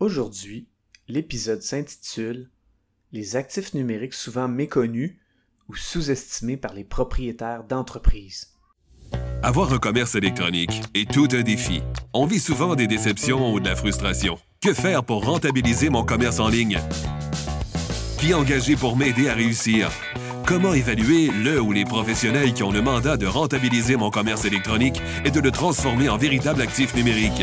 Aujourd'hui, l'épisode s'intitule Les actifs numériques souvent méconnus ou sous-estimés par les propriétaires d'entreprises. Avoir un commerce électronique est tout un défi. On vit souvent des déceptions ou de la frustration. Que faire pour rentabiliser mon commerce en ligne? Qui engager pour m'aider à réussir? Comment évaluer le ou les professionnels qui ont le mandat de rentabiliser mon commerce électronique et de le transformer en véritable actif numérique?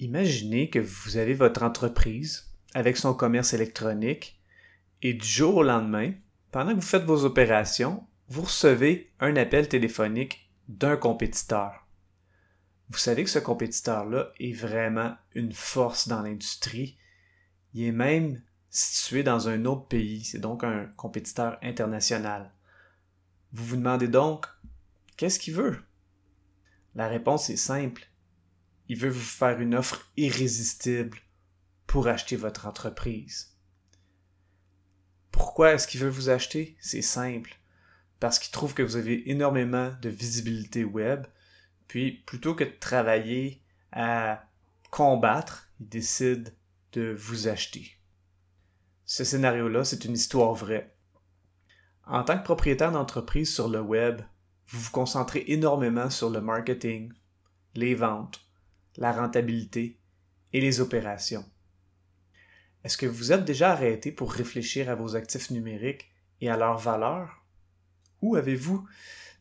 Imaginez que vous avez votre entreprise avec son commerce électronique et du jour au lendemain, pendant que vous faites vos opérations, vous recevez un appel téléphonique d'un compétiteur. Vous savez que ce compétiteur-là est vraiment une force dans l'industrie. Il est même situé dans un autre pays, c'est donc un compétiteur international. Vous vous demandez donc, qu'est-ce qu'il veut? La réponse est simple. Il veut vous faire une offre irrésistible pour acheter votre entreprise. Pourquoi est-ce qu'il veut vous acheter? C'est simple. Parce qu'il trouve que vous avez énormément de visibilité web, puis plutôt que de travailler à combattre, il décide de vous acheter. Ce scénario-là, c'est une histoire vraie. En tant que propriétaire d'entreprise sur le web, vous vous concentrez énormément sur le marketing, les ventes, la rentabilité et les opérations. Est-ce que vous êtes déjà arrêté pour réfléchir à vos actifs numériques et à leur valeur? Ou avez-vous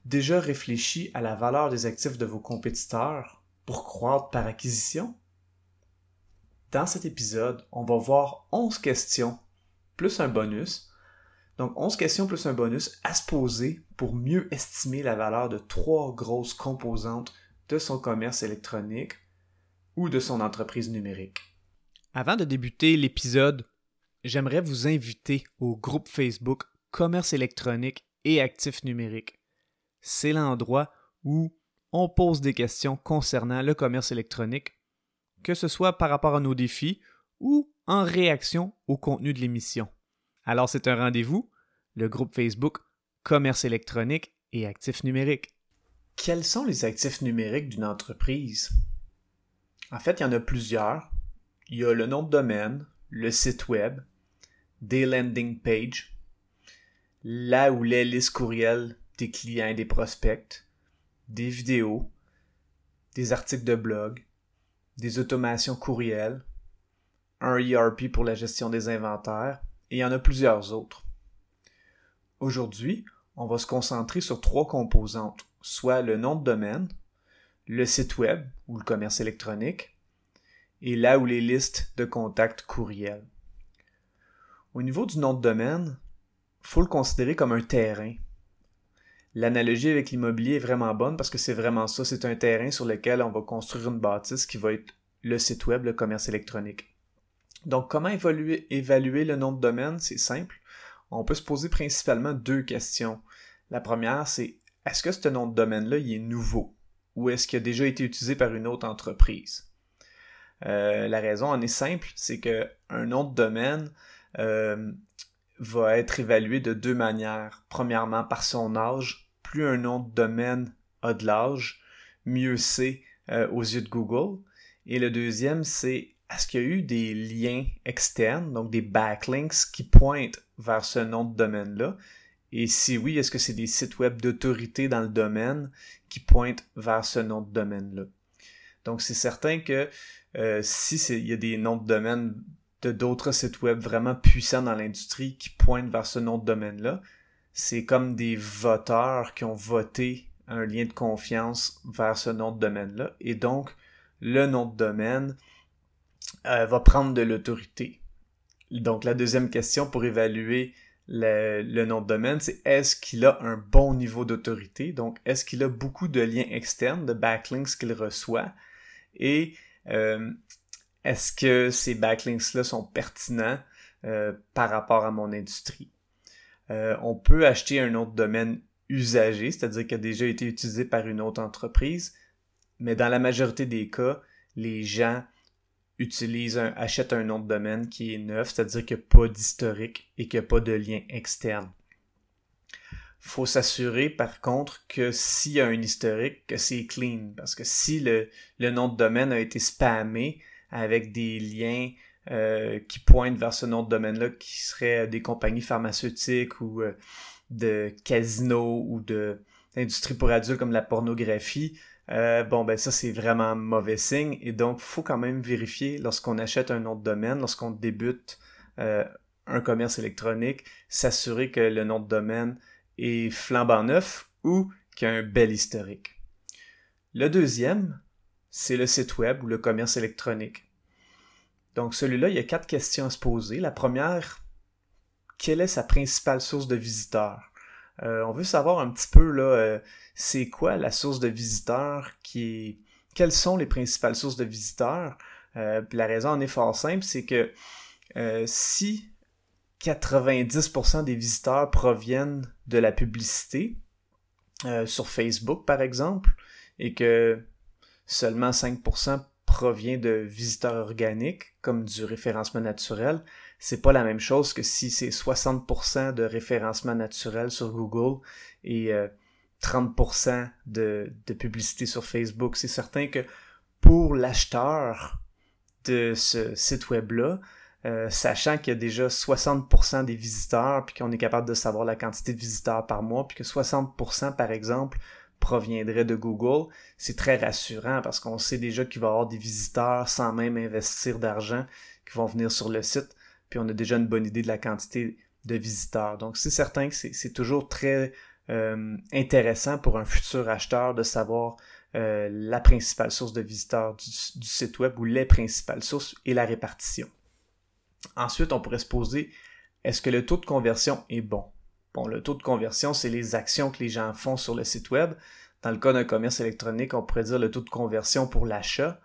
déjà réfléchi à la valeur des actifs de vos compétiteurs pour croître par acquisition? Dans cet épisode, on va voir 11 questions plus un bonus. Donc 11 questions plus un bonus à se poser pour mieux estimer la valeur de trois grosses composantes de son commerce électronique ou de son entreprise numérique. Avant de débuter l'épisode, j'aimerais vous inviter au groupe Facebook Commerce électronique et actifs numériques. C'est l'endroit où on pose des questions concernant le commerce électronique, que ce soit par rapport à nos défis ou en réaction au contenu de l'émission. Alors c'est un rendez-vous, le groupe Facebook Commerce électronique et actifs numériques. Quels sont les actifs numériques d'une entreprise? En fait, il y en a plusieurs. Il y a le nom de domaine, le site web, des landing pages, là où les listes courriels des clients et des prospects, des vidéos, des articles de blog, des automations courriels, un ERP pour la gestion des inventaires, et il y en a plusieurs autres. Aujourd'hui, on va se concentrer sur trois composantes, soit le nom de domaine, le site web ou le commerce électronique, et là où les listes de contacts courriels. Au niveau du nom de domaine, faut le considérer comme un terrain. L'analogie avec l'immobilier est vraiment bonne parce que c'est vraiment ça, c'est un terrain sur lequel on va construire une bâtisse qui va être le site web, le commerce électronique. Donc, comment évaluer, évaluer le nom de domaine? C'est simple. On peut se poser principalement deux questions. La première, c'est est-ce que ce nom de domaine-là, il est nouveau? Ou est-ce qu'il a déjà été utilisé par une autre entreprise? Euh, la raison en est simple, c'est qu'un nom de domaine euh, va être évalué de deux manières. Premièrement, par son âge. Plus un nom de domaine a de l'âge, mieux c'est euh, aux yeux de Google. Et le deuxième, c'est est-ce qu'il y a eu des liens externes, donc des backlinks qui pointent vers ce nom de domaine-là? Et si oui, est-ce que c'est des sites web d'autorité dans le domaine qui pointent vers ce nom de domaine-là? Donc c'est certain que euh, si il y a des noms de domaine de d'autres sites web vraiment puissants dans l'industrie qui pointent vers ce nom de domaine-là, c'est comme des voteurs qui ont voté un lien de confiance vers ce nom de domaine-là. Et donc, le nom de domaine euh, va prendre de l'autorité. Donc la deuxième question pour évaluer le, nom de domaine, c'est est-ce qu'il a un bon niveau d'autorité? Donc est-ce qu'il a beaucoup de liens externes, de backlinks qu'il reçoit? Et euh, est-ce que ces backlinks-là sont pertinents par rapport à mon industrie? on peut acheter un autre domaine usagé, c'est-à-dire qui a déjà été utilisé par une autre entreprise, mais dans la majorité des cas, les gens utilisent un, achètent un nom de domaine qui est neuf, c'est-à-dire qu'il n'y a pas d'historique et qu'il n'y a pas de lien externe. Faut s'assurer par contre que s'il y a un historique, que c'est clean. Parce que si le, nom de domaine a été spammé avec des liens euh, qui pointent vers ce nom de domaine-là, qui seraient des compagnies pharmaceutiques ou euh, de casinos ou de d'industrie pour adultes comme la pornographie, euh, bon, ben ça, c'est vraiment mauvais signe. Et donc, faut quand même vérifier lorsqu'on achète un nom de domaine, lorsqu'on débute euh, un commerce électronique, s'assurer que le nom de domaine est flambant neuf ou qu'il y a un bel historique. Le deuxième, c'est le site web ou le commerce électronique. Donc, celui-là, il y a quatre questions à se poser. La première, quelle est sa principale source de visiteurs? Euh, on veut savoir un petit peu là, c'est quoi la source de visiteurs qui. Quelles sont les principales sources de visiteurs? Euh, la raison en est fort simple, c'est que euh, si 90% des visiteurs proviennent de la publicité, euh, sur Facebook par exemple, et que seulement 5% provient de visiteurs organiques, comme du référencement naturel, c'est pas la même chose que si c'est 60% de référencement naturel sur Google et 30% de, publicité sur Facebook. C'est certain que pour l'acheteur de ce site web-là, euh, sachant qu'il y a déjà 60% des visiteurs, puis qu'on est capable de savoir la quantité de visiteurs par mois, puis que 60% par exemple proviendrait de Google, c'est très rassurant parce qu'on sait déjà qu'il va y avoir des visiteurs sans même investir d'argent qui vont venir sur le site, puis on a déjà une bonne idée de la quantité de visiteurs. Donc c'est certain que c'est toujours très euh, intéressant pour un futur acheteur de savoir euh, la principale source de visiteurs du, site web ou les principales sources et la répartition. Ensuite, on pourrait se poser est-ce que le taux de conversion est bon? Bon, le taux de conversion, c'est les actions que les gens font sur le site web. Dans le cas d'un commerce électronique, on pourrait dire le taux de conversion pour l'achat.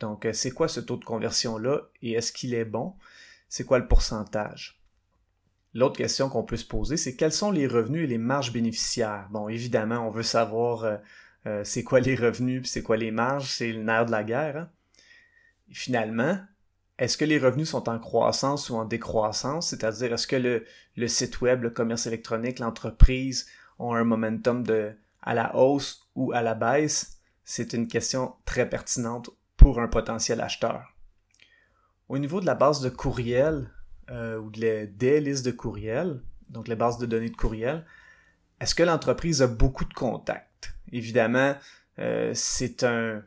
Donc, euh, c'est quoi ce taux de conversion-là et est-ce qu'il est bon? C'est quoi le pourcentage? L'autre question qu'on peut se poser, c'est quels sont les revenus et les marges bénéficiaires? Bon, évidemment, on veut savoir euh, euh, c'est quoi les revenus c'est quoi les marges, c'est le nerf de la guerre. Hein. finalement, est-ce que les revenus sont en croissance ou en décroissance? C'est-à-dire, est-ce que le, site web, le commerce électronique, l'entreprise ont un momentum de, à la hausse ou à la baisse? C'est une question très pertinente pour un potentiel acheteur. Au niveau de la base de courriel, euh, ou des listes de courriels, donc les bases de données de courriel, est-ce que l'entreprise a beaucoup de contacts? Évidemment, euh, c'est un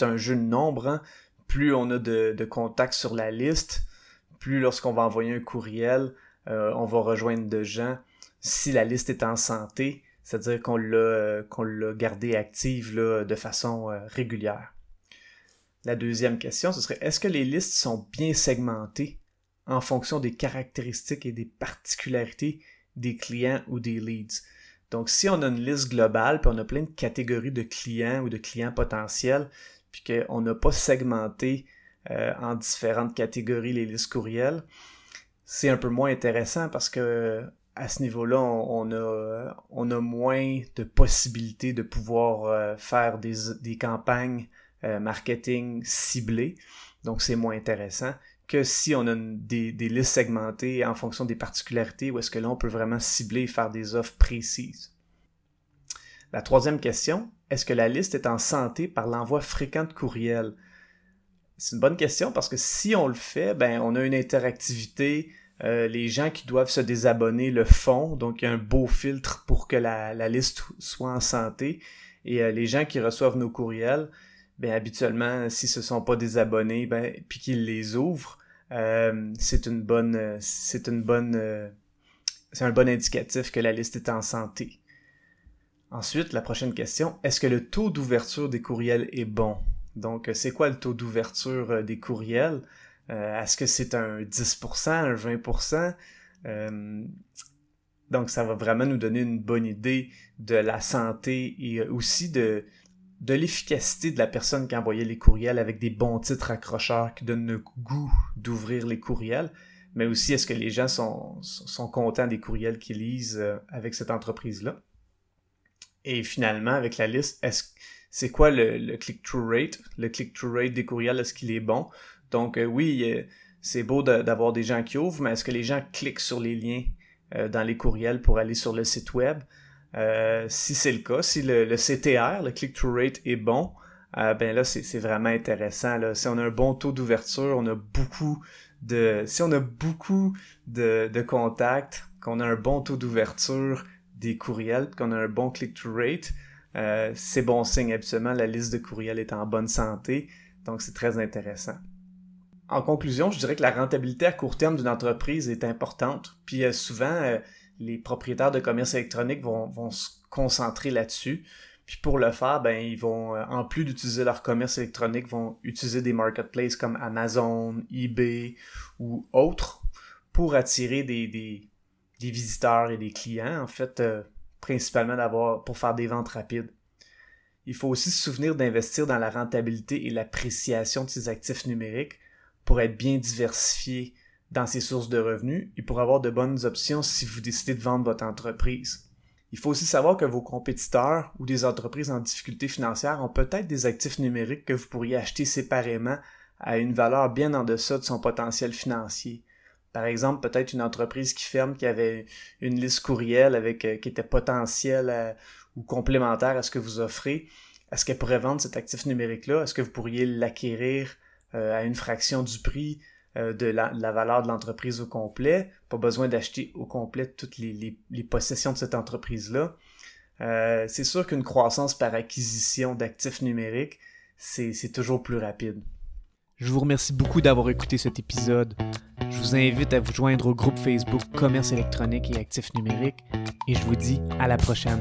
un jeu de nombre. Hein. Plus on a de, contacts sur la liste, plus lorsqu'on va envoyer un courriel, euh, on va rejoindre de gens. Si la liste est en santé, c'est-à-dire qu'on l'a l'a gardée active là, de façon régulière. La deuxième question, ce serait est-ce que les listes sont bien segmentées en fonction des caractéristiques et des particularités des clients ou des leads? Donc, si on a une liste globale, puis on a plein de catégories de clients ou de clients potentiels, puis qu'on n'a pas segmenté euh, en différentes catégories les listes courriels, c'est un peu moins intéressant parce que à ce niveau-là, on, a, on a moins de possibilités de pouvoir euh, faire des, des campagnes euh, marketing ciblées. Donc, c'est moins intéressant que si on a des, listes segmentées en fonction des particularités, où est-ce que là, on peut vraiment cibler et faire des offres précises. La troisième question, est-ce que la liste est en santé par l'envoi fréquent de courriels? C'est une bonne question parce que si on le fait, ben, on a une interactivité. Euh, les gens qui doivent se désabonner le font, donc il y a un beau filtre pour que la, liste soit en santé. Et euh, les gens qui reçoivent nos courriels, ben habituellement, si ce sont pas des abonnés, ben, puis qu'ils les ouvrent, euh, c'est une bonne, c'est une bonne, euh, c'est un bon indicatif que la liste est en santé. Ensuite, la prochaine question, est-ce que le taux d'ouverture des courriels est bon? Donc, c'est quoi le taux d'ouverture euh, des courriels? est-ce que c'est un 10%, un 20%? donc, ça va vraiment nous donner une bonne idée de la santé et aussi de, de l'efficacité de la personne qui envoyait les courriels avec des bons titres accrocheurs qui donnent le goût d'ouvrir les courriels, mais aussi est-ce que les gens sont, contents des courriels qu'ils lisent euh, avec cette entreprise-là? Et finalement, avec la liste, c'est quoi le, click-through rate? Le click-through rate des courriels, est-ce qu'il est bon? Donc euh, oui, c'est beau d'avoir des gens qui ouvrent, mais est-ce que les gens cliquent sur les liens euh, dans les courriels pour aller sur le site web? Si c'est le cas, si le, le CTR, le click-through rate, est bon, ben là, c'est vraiment intéressant. Là. Si on a un bon taux d'ouverture, on a beaucoup si on a beaucoup de, contacts, qu'on a un bon taux d'ouverture des courriels, qu'on a un bon click-through rate, euh, c'est bon signe. Absolument, la liste de courriels est en bonne santé, donc c'est très intéressant. En conclusion, je dirais que la rentabilité à court terme d'une entreprise est importante. Puis euh, souvent, euh, les propriétaires de commerce électronique vont se concentrer là-dessus. Puis pour le faire, ben, ils vont, euh, en plus d'utiliser leur commerce électronique, vont utiliser des marketplaces comme Amazon, eBay ou autres pour attirer des, des, visiteurs et des clients, en fait, euh, principalement d'avoir pour faire des ventes rapides. Il faut aussi se souvenir d'investir dans la rentabilité et l'appréciation de ses actifs numériques pour être bien diversifié dans ses sources de revenus et pour avoir de bonnes options si vous décidez de vendre votre entreprise. Il faut aussi savoir que vos compétiteurs ou des entreprises en difficulté financière ont peut-être des actifs numériques que vous pourriez acheter séparément à une valeur bien en deçà de son potentiel financier. Par exemple, peut-être une entreprise qui ferme, qui avait une liste courriel avec euh, qui était potentielle ou complémentaire à ce que vous offrez. Est-ce qu'elle pourrait vendre cet actif numérique-là? Est-ce que vous pourriez l'acquérir euh, à une fraction du prix? Euh, de la, valeur de l'entreprise au complet, pas besoin d'acheter au complet toutes les, possessions de cette entreprise-là. Euh, c'est sûr qu'une croissance par acquisition d'actifs numériques, c'est toujours plus rapide. Je vous remercie beaucoup d'avoir écouté cet épisode. Je vous invite à vous joindre au groupe Facebook Commerce électronique et actifs numériques et je vous dis à la prochaine.